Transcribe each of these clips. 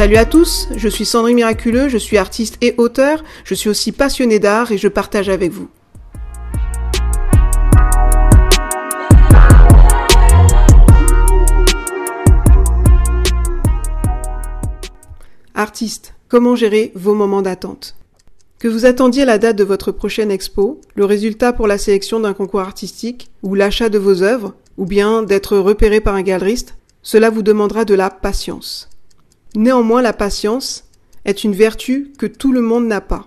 Salut à tous, je suis Sandrine Miraculeux, je suis artiste et auteur, je suis aussi passionné d'art et je partage avec vous. Artiste, comment gérer vos moments d'attente? Que vous attendiez la date de votre prochaine expo, le résultat pour la sélection d'un concours artistique, ou l'achat de vos œuvres, ou bien d'être repéré par un galeriste, cela vous demandera de la patience. Néanmoins, la patience est une vertu que tout le monde n'a pas.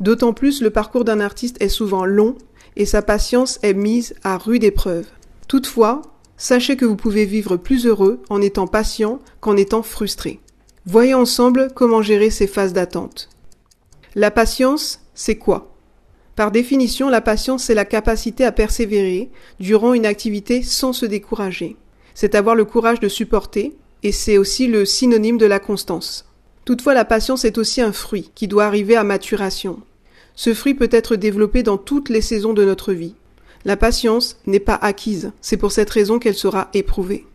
D'autant plus le parcours d'un artiste est souvent long et sa patience est mise à rude épreuve. Toutefois, sachez que vous pouvez vivre plus heureux en étant patient qu'en étant frustré. Voyons ensemble comment gérer ces phases d'attente. La patience, c'est quoi? Par définition, la patience, c'est la capacité à persévérer durant une activité sans se décourager. C'est avoir le courage de supporter, et c'est aussi le synonyme de la constance. Toutefois, la patience est aussi un fruit qui doit arriver à maturation. Ce fruit peut être développé dans toutes les saisons de notre vie. La patience n'est pas acquise, c'est pour cette raison qu'elle sera éprouvée.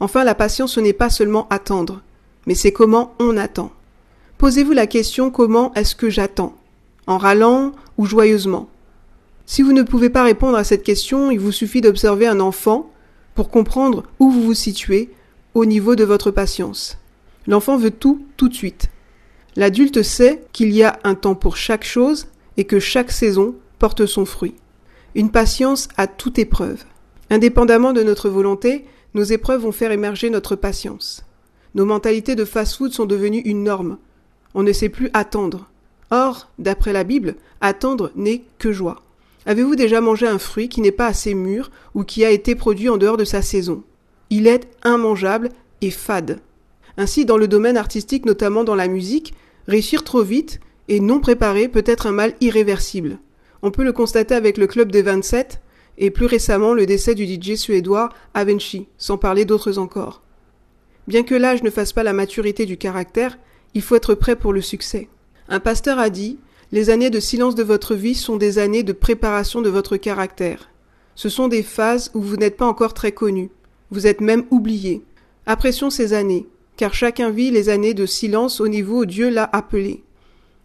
Enfin, la patience ce n'est pas seulement attendre, mais c'est comment on attend. Posez-vous la question comment est-ce que j'attends? En râlant ou joyeusement? Si vous ne pouvez pas répondre à cette question, il vous suffit d'observer un enfant pour comprendre où vous vous situez au niveau de votre patience. L'enfant veut tout tout de suite. L'adulte sait qu'il y a un temps pour chaque chose et que chaque saison porte son fruit. Une patience à toute épreuve. Indépendamment de notre volonté, nos épreuves vont faire émerger notre patience. Nos mentalités de fast-food sont devenues une norme. On ne sait plus attendre. Or, d'après la Bible, attendre n'est que joie. Avez-vous déjà mangé un fruit qui n'est pas assez mûr ou qui a été produit en dehors de sa saison? Il est immangeable et fade. Ainsi, dans le domaine artistique, notamment dans la musique, réussir trop vite et non préparé peut être un mal irréversible. On peut le constater avec le club des 27 et plus récemment le décès du DJ suédois Avenchi, sans parler d'autres encore. Bien que l'âge ne fasse pas la maturité du caractère, il faut être prêt pour le succès. Un pasteur a dit Les années de silence de votre vie sont des années de préparation de votre caractère. Ce sont des phases où vous n'êtes pas encore très connu. Vous êtes même oublié. Apprécions ces années, car chacun vit les années de silence au niveau où Dieu l'a appelé.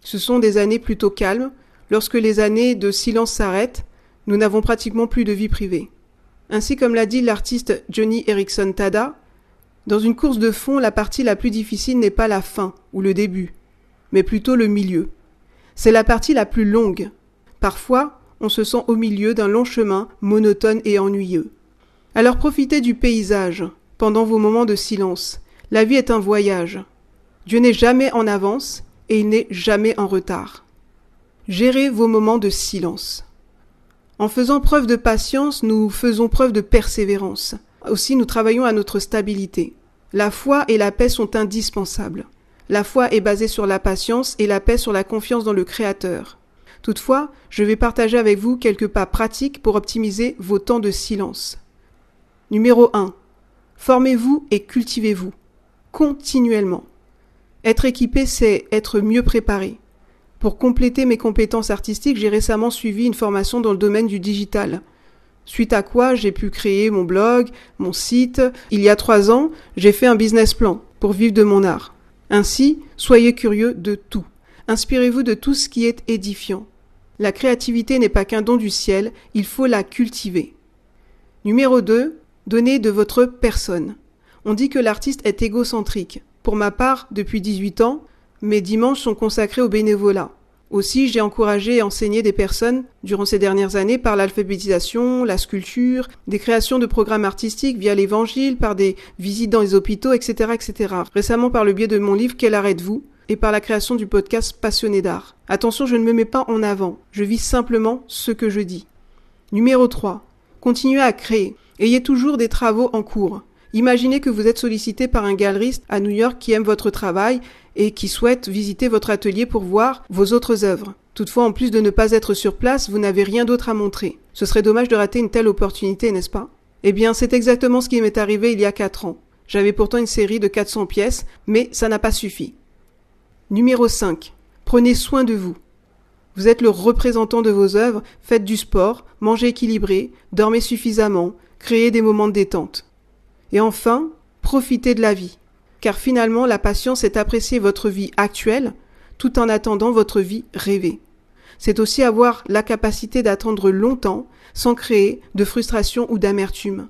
Ce sont des années plutôt calmes. Lorsque les années de silence s'arrêtent, nous n'avons pratiquement plus de vie privée. Ainsi comme l'a dit l'artiste Johnny Erickson Tada, dans une course de fond, la partie la plus difficile n'est pas la fin ou le début, mais plutôt le milieu. C'est la partie la plus longue. Parfois, on se sent au milieu d'un long chemin monotone et ennuyeux. Alors profitez du paysage pendant vos moments de silence. La vie est un voyage. Dieu n'est jamais en avance et il n'est jamais en retard. Gérez vos moments de silence. En faisant preuve de patience, nous faisons preuve de persévérance. Aussi, nous travaillons à notre stabilité. La foi et la paix sont indispensables. La foi est basée sur la patience et la paix sur la confiance dans le Créateur. Toutefois, je vais partager avec vous quelques pas pratiques pour optimiser vos temps de silence. Numéro 1. Formez-vous et cultivez-vous. Continuellement. Être équipé, c'est être mieux préparé. Pour compléter mes compétences artistiques, j'ai récemment suivi une formation dans le domaine du digital. Suite à quoi j'ai pu créer mon blog, mon site. Il y a trois ans, j'ai fait un business plan pour vivre de mon art. Ainsi, soyez curieux de tout. Inspirez-vous de tout ce qui est édifiant. La créativité n'est pas qu'un don du ciel, il faut la cultiver. Numéro 2. Donnez de votre personne. On dit que l'artiste est égocentrique. Pour ma part, depuis 18 ans, mes dimanches sont consacrés au bénévolat. Aussi, j'ai encouragé et enseigné des personnes durant ces dernières années par l'alphabétisation, la sculpture, des créations de programmes artistiques via l'évangile, par des visites dans les hôpitaux, etc., etc. Récemment par le biais de mon livre Quel arrête-vous et par la création du podcast Passionné d'art. Attention, je ne me mets pas en avant. Je vis simplement ce que je dis. Numéro 3. Continuez à créer. Ayez toujours des travaux en cours. Imaginez que vous êtes sollicité par un galeriste à New York qui aime votre travail et qui souhaite visiter votre atelier pour voir vos autres œuvres. Toutefois, en plus de ne pas être sur place, vous n'avez rien d'autre à montrer. Ce serait dommage de rater une telle opportunité, n'est-ce pas? Eh bien, c'est exactement ce qui m'est arrivé il y a quatre ans. J'avais pourtant une série de 400 pièces, mais ça n'a pas suffi. Numéro 5. Prenez soin de vous. Vous êtes le représentant de vos œuvres, faites du sport, mangez équilibré, dormez suffisamment, créez des moments de détente. Et enfin, profitez de la vie. car finalement la patience est apprécier votre vie actuelle tout en attendant votre vie rêvée. C'est aussi avoir la capacité d'attendre longtemps sans créer de frustration ou d'amertume.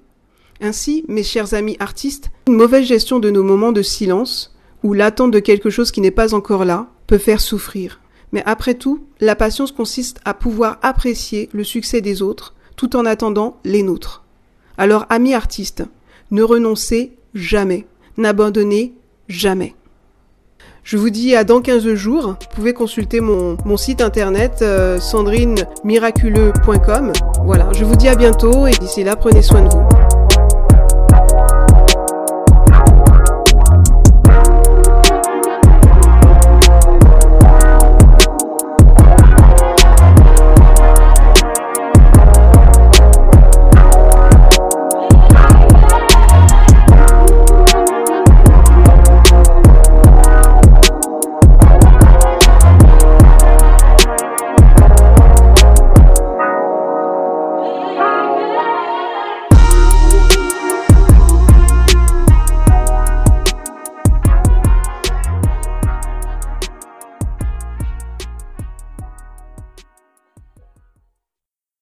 Ainsi, mes chers amis artistes, une mauvaise gestion de nos moments de silence ou l'attente de quelque chose qui n'est pas encore là peut faire souffrir. Mais après tout, la patience consiste à pouvoir apprécier le succès des autres tout en attendant les nôtres. Alors, amis artistes, ne renoncez jamais, n'abandonnez jamais. Je vous dis à dans 15 jours. Vous pouvez consulter mon, mon site internet euh, sandrinemiraculeux.com. Voilà, je vous dis à bientôt et d'ici là, prenez soin de vous.